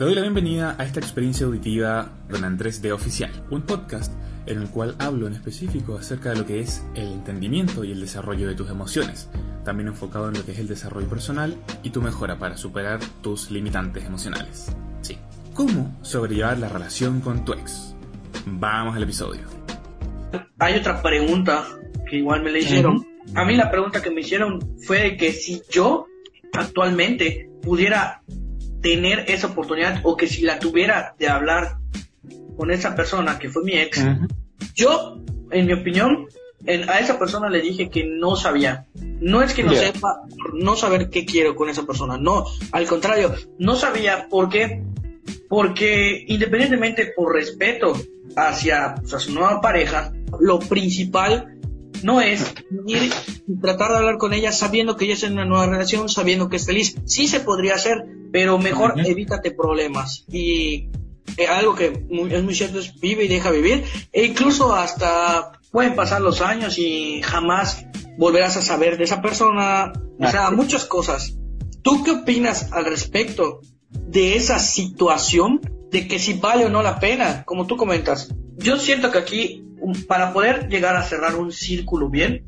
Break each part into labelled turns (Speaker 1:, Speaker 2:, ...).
Speaker 1: Te doy la bienvenida a esta experiencia auditiva Don Andrés de Oficial, un podcast en el cual hablo en específico acerca de lo que es el entendimiento y el desarrollo de tus emociones, también enfocado en lo que es el desarrollo personal y tu mejora para superar tus limitantes emocionales. Sí. ¿Cómo sobrellevar la relación con tu ex? Vamos al episodio.
Speaker 2: Hay otra pregunta que igual me la hicieron. A mí la pregunta que me hicieron fue que si yo actualmente pudiera tener esa oportunidad o que si la tuviera de hablar con esa persona que fue mi ex, yo, en mi opinión, a esa persona le dije que no sabía. No es que no sepa, no saber qué quiero con esa persona, no, al contrario, no sabía por qué, porque independientemente por respeto hacia, su nueva pareja, lo principal no es ir y tratar de hablar con ella sabiendo que ella es en una nueva relación, sabiendo que es feliz. Sí se podría hacer, pero mejor evítate problemas. Y eh, algo que es muy cierto es vive y deja vivir. E incluso hasta pueden pasar los años y jamás volverás a saber de esa persona. O sea, muchas cosas. ¿Tú qué opinas al respecto de esa situación? De que si vale o no la pena, como tú comentas. Yo siento que aquí para poder llegar a cerrar un círculo bien,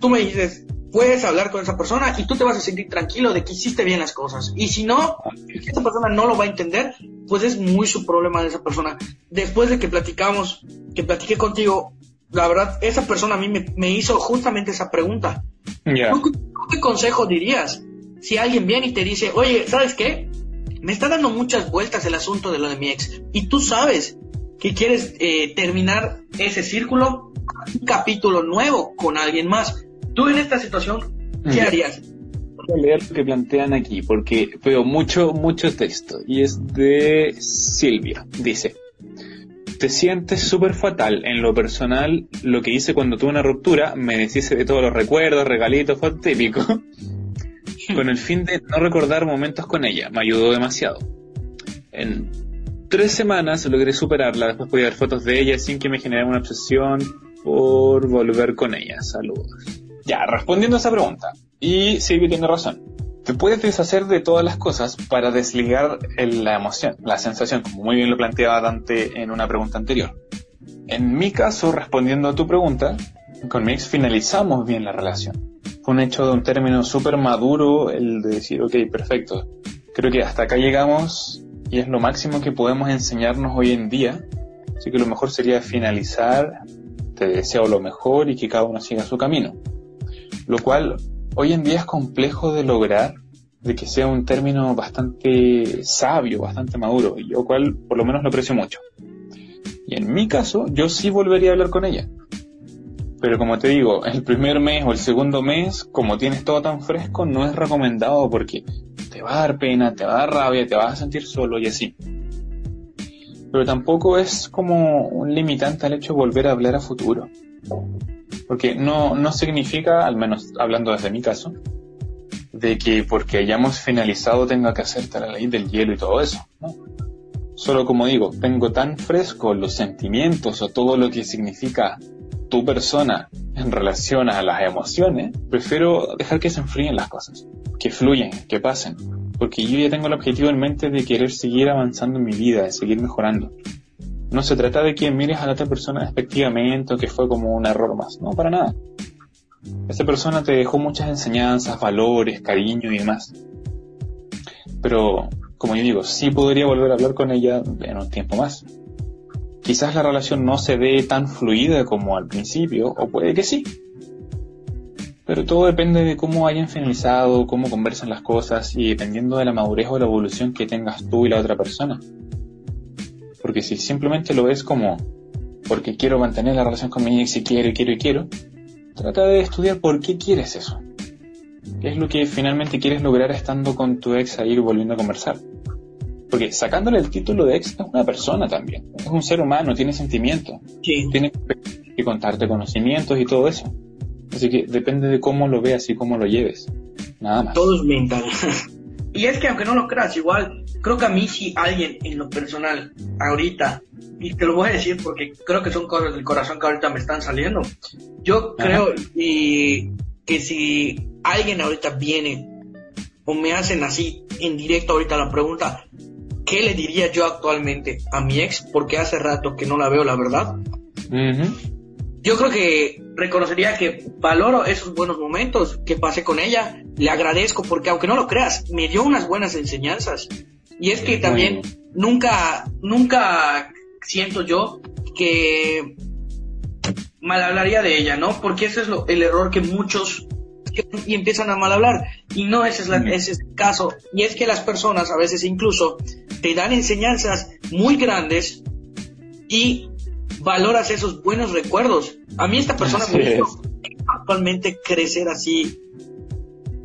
Speaker 2: tú me dices, puedes hablar con esa persona y tú te vas a sentir tranquilo de que hiciste bien las cosas. Y si no, si esa persona no lo va a entender, pues es muy su problema de esa persona. Después de que platicamos, que platiqué contigo, la verdad, esa persona a mí me, hizo justamente esa pregunta. qué consejo dirías si alguien viene y te dice, oye, ¿sabes qué? Me está dando muchas vueltas el asunto de lo de mi ex. Y tú sabes que quieres eh, terminar ese círculo, un capítulo nuevo con alguien más. Tú en esta situación, ¿qué harías?
Speaker 3: Voy a leer lo que plantean aquí porque veo mucho, mucho texto y es de Silvia. Dice, te sientes súper fatal. En lo personal, lo que hice cuando tuve una ruptura, me deshice de todos los recuerdos, regalitos, fue típico. con el fin de no recordar momentos con ella. Me ayudó demasiado. En tres semanas logré superarla, después podía ver fotos de ella sin que me generara una obsesión por volver con ella. Saludos. Ya, respondiendo a esa pregunta. Y Silvia tiene razón. Te puedes deshacer de todas las cosas para desligar la emoción, la sensación, como muy bien lo planteaba Dante en una pregunta anterior. En mi caso, respondiendo a tu pregunta, con mi finalizamos bien la relación. Fue un hecho de un término súper maduro el de decir, ok, perfecto. Creo que hasta acá llegamos y es lo máximo que podemos enseñarnos hoy en día. Así que lo mejor sería finalizar, te deseo lo mejor y que cada uno siga su camino. Lo cual hoy en día es complejo de lograr, de que sea un término bastante sabio, bastante maduro, y yo cual por lo menos lo aprecio mucho. Y en mi caso, yo sí volvería a hablar con ella. Pero como te digo, el primer mes o el segundo mes, como tienes todo tan fresco, no es recomendado porque te va a dar pena, te va a dar rabia, te vas a sentir solo y así. Pero tampoco es como un limitante al hecho de volver a hablar a futuro. Porque no, no significa, al menos hablando desde mi caso, de que porque hayamos finalizado tenga que hacerte la ley del hielo y todo eso. Solo como digo, tengo tan fresco los sentimientos o todo lo que significa tu persona en relación a las emociones, prefiero dejar que se enfríen las cosas que fluyen, que pasen, porque yo ya tengo el objetivo en mente de querer seguir avanzando en mi vida, de seguir mejorando. No se trata de que mires a la otra persona despectivamente o que fue como un error más, no, para nada. Esta persona te dejó muchas enseñanzas, valores, cariño y demás. Pero, como yo digo, sí podría volver a hablar con ella en un tiempo más. Quizás la relación no se dé tan fluida como al principio, o puede que sí, pero todo depende de cómo hayan finalizado, cómo conversan las cosas y dependiendo de la madurez o la evolución que tengas tú y la otra persona. Porque si simplemente lo ves como porque quiero mantener la relación con mi ex y quiero y quiero y quiero, trata de estudiar por qué quieres eso. ¿Qué es lo que finalmente quieres lograr estando con tu ex a ir volviendo a conversar? Porque sacándole el título de ex es una persona también, es un ser humano, tiene sentimientos, tiene que contarte conocimientos y todo eso. Así que depende de cómo lo veas y cómo lo lleves. Nada más.
Speaker 2: Todo es mental. y es que aunque no lo creas, igual, creo que a mí si alguien en lo personal, ahorita, y te lo voy a decir porque creo que son cosas del corazón que ahorita me están saliendo. Yo creo y que si alguien ahorita viene o me hacen así en directo ahorita la pregunta, ¿qué le diría yo actualmente a mi ex? Porque hace rato que no la veo, la verdad. Yo creo que reconocería que valoro esos buenos momentos que pasé con ella, le agradezco porque aunque no lo creas, me dio unas buenas enseñanzas. Y es que también nunca, nunca siento yo que mal hablaría de ella, ¿no? Porque ese es lo, el error que muchos y empiezan a mal hablar. Y no ese es, la, ese es el caso. Y es que las personas a veces incluso te dan enseñanzas muy grandes y valoras esos buenos recuerdos. A mí esta persona me hizo actualmente crecer así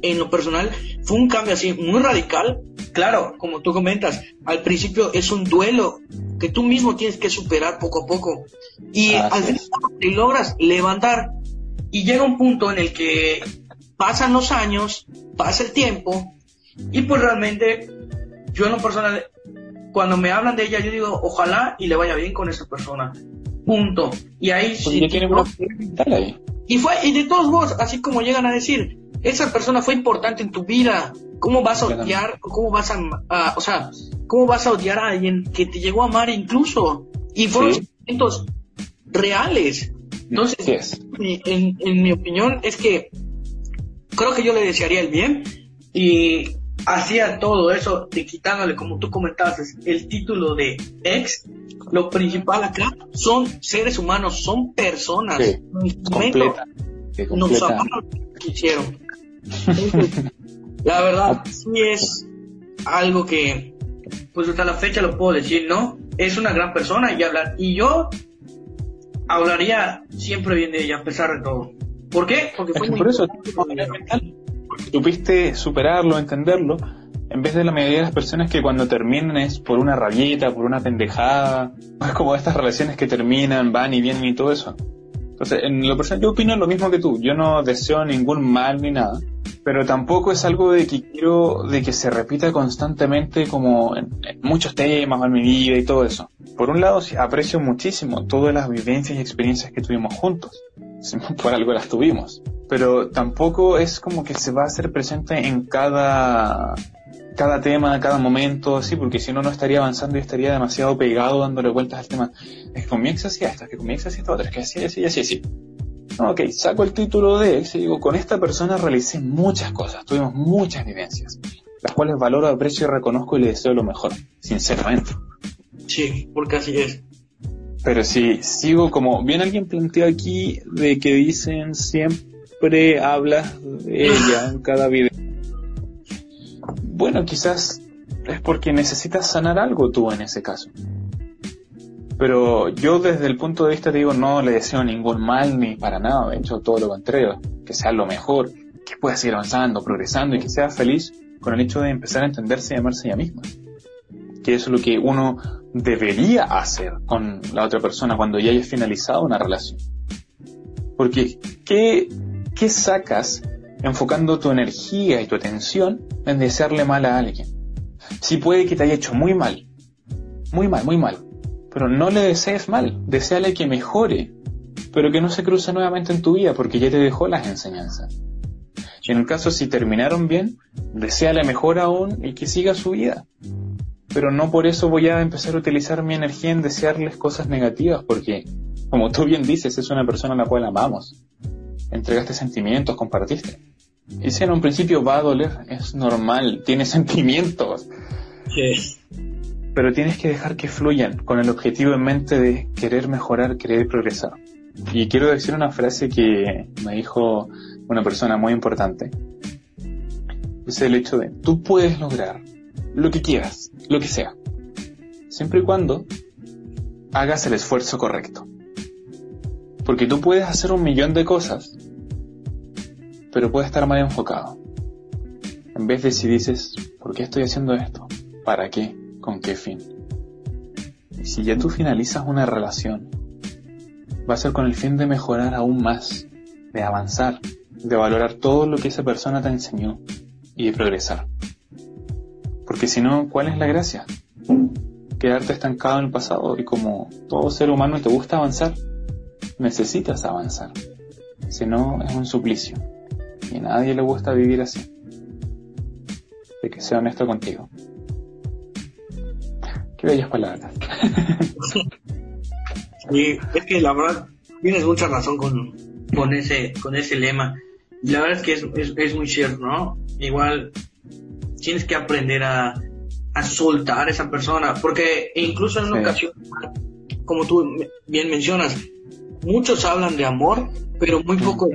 Speaker 2: en lo personal. Fue un cambio así muy radical. Claro, como tú comentas, al principio es un duelo que tú mismo tienes que superar poco a poco. Y al final te logras levantar. Y llega un punto en el que pasan los años, pasa el tiempo, y pues realmente yo en lo personal, cuando me hablan de ella, yo digo, ojalá y le vaya bien con esa persona. Punto. Y ahí sí. Y fue, y de todos modos, así como llegan a decir, esa persona fue importante en tu vida. ¿Cómo vas a odiar? ¿Cómo vas a, o sea, cómo vas a odiar a alguien que te llegó a amar incluso? Y fueron sentimientos reales. Entonces, en, en mi opinión es que creo que yo le desearía el bien y hacía todo eso de quitándole, como tú comentabas, el título de ex. Lo principal acá son seres humanos, son personas. Sí, nos amaron que hicieron. La verdad, sí es algo que, pues hasta la fecha lo puedo decir, ¿no? Es una gran persona y hablar. Y yo hablaría siempre bien de ella, a pesar de todo. ¿Por qué? Porque fue muy
Speaker 3: por eso supiste superarlo, entenderlo, en vez de la mayoría de las personas que cuando terminan es por una rabieta, por una pendejada, es como estas relaciones que terminan, van y vienen y todo eso. En lo personal, yo opino lo mismo que tú. Yo no deseo ningún mal ni nada, pero tampoco es algo de que quiero de que se repita constantemente como en, muchos temas en mi vida y todo eso. Por un lado, aprecio muchísimo todas las vivencias y experiencias que tuvimos juntos. Por algo las tuvimos. Pero tampoco es como que se va a hacer presente en cada cada tema, cada momento, así, porque si no, no estaría avanzando y estaría demasiado pegado dándole vueltas al tema. Es que con mi ex hacía esto, es que con mi ex hacía esto, es que así, así, así, así. ok, saco el título de y digo, con esta persona realicé muchas cosas, tuvimos muchas vivencias, las cuales valoro, aprecio y reconozco y le deseo lo mejor, sinceramente.
Speaker 2: Sí, porque así es.
Speaker 3: Pero si sigo como, bien alguien planteó aquí de que dicen siempre hablas de ella en cada video bueno, quizás es porque necesitas sanar algo tú en ese caso. Pero yo desde el punto de vista digo, no le deseo ningún mal ni para nada, de hecho todo lo contrario, que sea lo mejor, que pueda seguir avanzando, progresando y que sea feliz con el hecho de empezar a entenderse y amarse ella misma. Que eso es lo que uno debería hacer con la otra persona cuando ya hayas finalizado una relación. Porque, ¿qué, qué sacas enfocando tu energía y tu atención en desearle mal a alguien. Si puede que te haya hecho muy mal, muy mal, muy mal, pero no le desees mal, deseale que mejore, pero que no se cruce nuevamente en tu vida porque ya te dejó las enseñanzas. Y en el caso si terminaron bien, deseale mejor aún y que siga su vida. Pero no por eso voy a empezar a utilizar mi energía en desearles cosas negativas, porque, como tú bien dices, es una persona a la cual amamos. Entregaste sentimientos, compartiste. Y si en un principio va a doler, es normal, tiene sentimientos.
Speaker 2: Sí.
Speaker 3: Pero tienes que dejar que fluyan con el objetivo en mente de querer mejorar, querer progresar. Y quiero decir una frase que me dijo una persona muy importante. Es el hecho de, tú puedes lograr lo que quieras, lo que sea, siempre y cuando hagas el esfuerzo correcto. Porque tú puedes hacer un millón de cosas, pero puede estar mal enfocado. En vez de si dices, ¿por qué estoy haciendo esto? ¿Para qué? ¿Con qué fin? Y si ya tú finalizas una relación, va a ser con el fin de mejorar aún más, de avanzar, de valorar todo lo que esa persona te enseñó y de progresar. Porque si no, ¿cuál es la gracia? Quedarte estancado en el pasado y como todo ser humano te gusta avanzar, necesitas avanzar. Si no, es un suplicio. Y a nadie le gusta vivir así. De que sea honesto contigo. Qué bellas palabras.
Speaker 2: sí, es que la verdad tienes mucha razón con, con ese con ese lema. Y la verdad es que es, es, muy cierto, ¿no? Igual tienes que aprender a, a soltar a esa persona, porque incluso en una ocasión, como tú bien mencionas, muchos hablan de amor, pero muy poco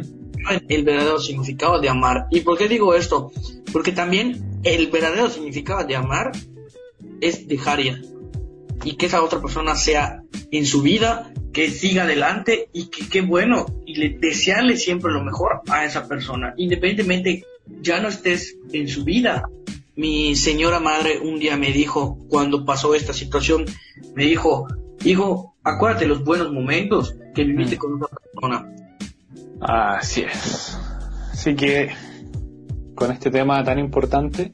Speaker 2: el verdadero significado de amar. ¿Y por qué digo esto? Porque también el verdadero significado de amar es dejar ir y que esa otra persona sea en su vida, que siga adelante y que qué bueno y le, desearle siempre lo mejor a esa persona, independientemente ya no estés en su vida. Mi señora madre un día me dijo, cuando pasó esta situación, me dijo, hijo, acuérdate los buenos momentos que viviste mm. con otra persona.
Speaker 3: Así es. Así que con este tema tan importante,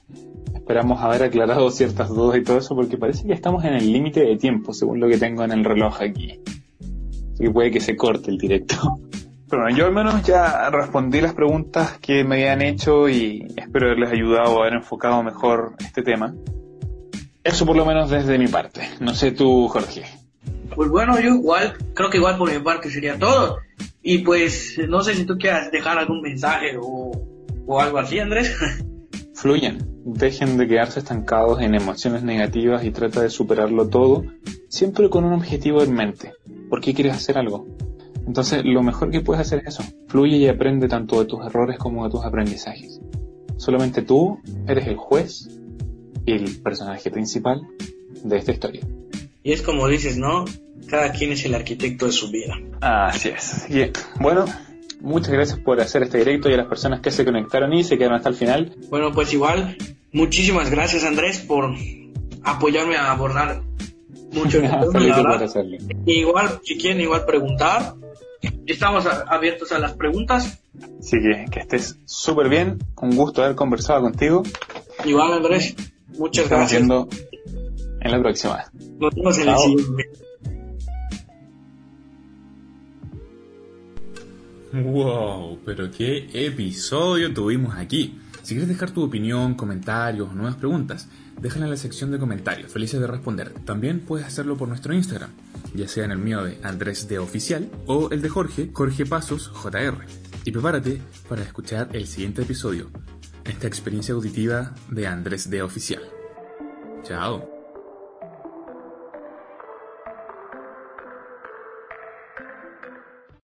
Speaker 3: esperamos haber aclarado ciertas dudas y todo eso, porque parece que estamos en el límite de tiempo, según lo que tengo en el reloj aquí. Así que puede que se corte el directo. Pero bueno, yo al menos ya respondí las preguntas que me habían hecho y espero haberles ayudado a haber enfocado mejor este tema. Eso por lo menos desde mi parte. No sé tú, Jorge.
Speaker 2: Pues bueno, yo igual, creo que igual por mi parte sería todo. Y pues no sé si tú quieras dejar algún mensaje o, o algo así, Andrés.
Speaker 3: Fluyan, dejen de quedarse estancados en emociones negativas y trata de superarlo todo, siempre con un objetivo en mente. ¿Por qué quieres hacer algo? Entonces, lo mejor que puedes hacer es eso. Fluye y aprende tanto de tus errores como de tus aprendizajes. Solamente tú eres el juez y el personaje principal de esta historia.
Speaker 2: Y es como dices, ¿no? Cada quien es el arquitecto de su vida.
Speaker 3: Así es. Bien, bueno, muchas gracias por hacer este directo y a las personas que se conectaron y se quedaron hasta el final.
Speaker 2: Bueno, pues igual, muchísimas gracias Andrés por apoyarme a abordar mucho el Igual, si quieren igual preguntar, estamos abiertos a las preguntas.
Speaker 3: Así que que estés súper bien, un gusto haber conversado contigo.
Speaker 2: Igual Andrés, muchas gracias.
Speaker 3: En la próxima.
Speaker 2: Nos vemos en el siguiente.
Speaker 1: Wow, pero qué episodio tuvimos aquí. Si quieres dejar tu opinión, comentarios o nuevas preguntas, déjala en la sección de comentarios, felices de responder. También puedes hacerlo por nuestro Instagram, ya sea en el mío de Andrés de Oficial o el de Jorge, Jorge Pasos. Y prepárate para escuchar el siguiente episodio, esta experiencia auditiva de Andrés de Oficial. Chao.